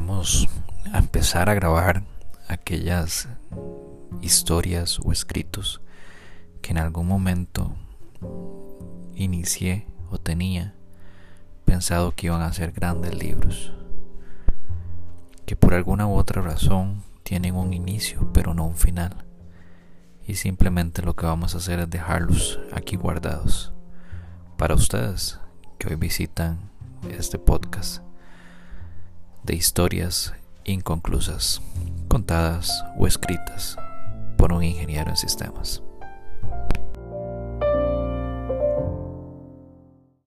vamos a empezar a grabar aquellas historias o escritos que en algún momento inicié o tenía pensado que iban a ser grandes libros, que por alguna u otra razón tienen un inicio pero no un final. Y simplemente lo que vamos a hacer es dejarlos aquí guardados para ustedes que hoy visitan este podcast de historias inconclusas, contadas o escritas por un ingeniero en sistemas.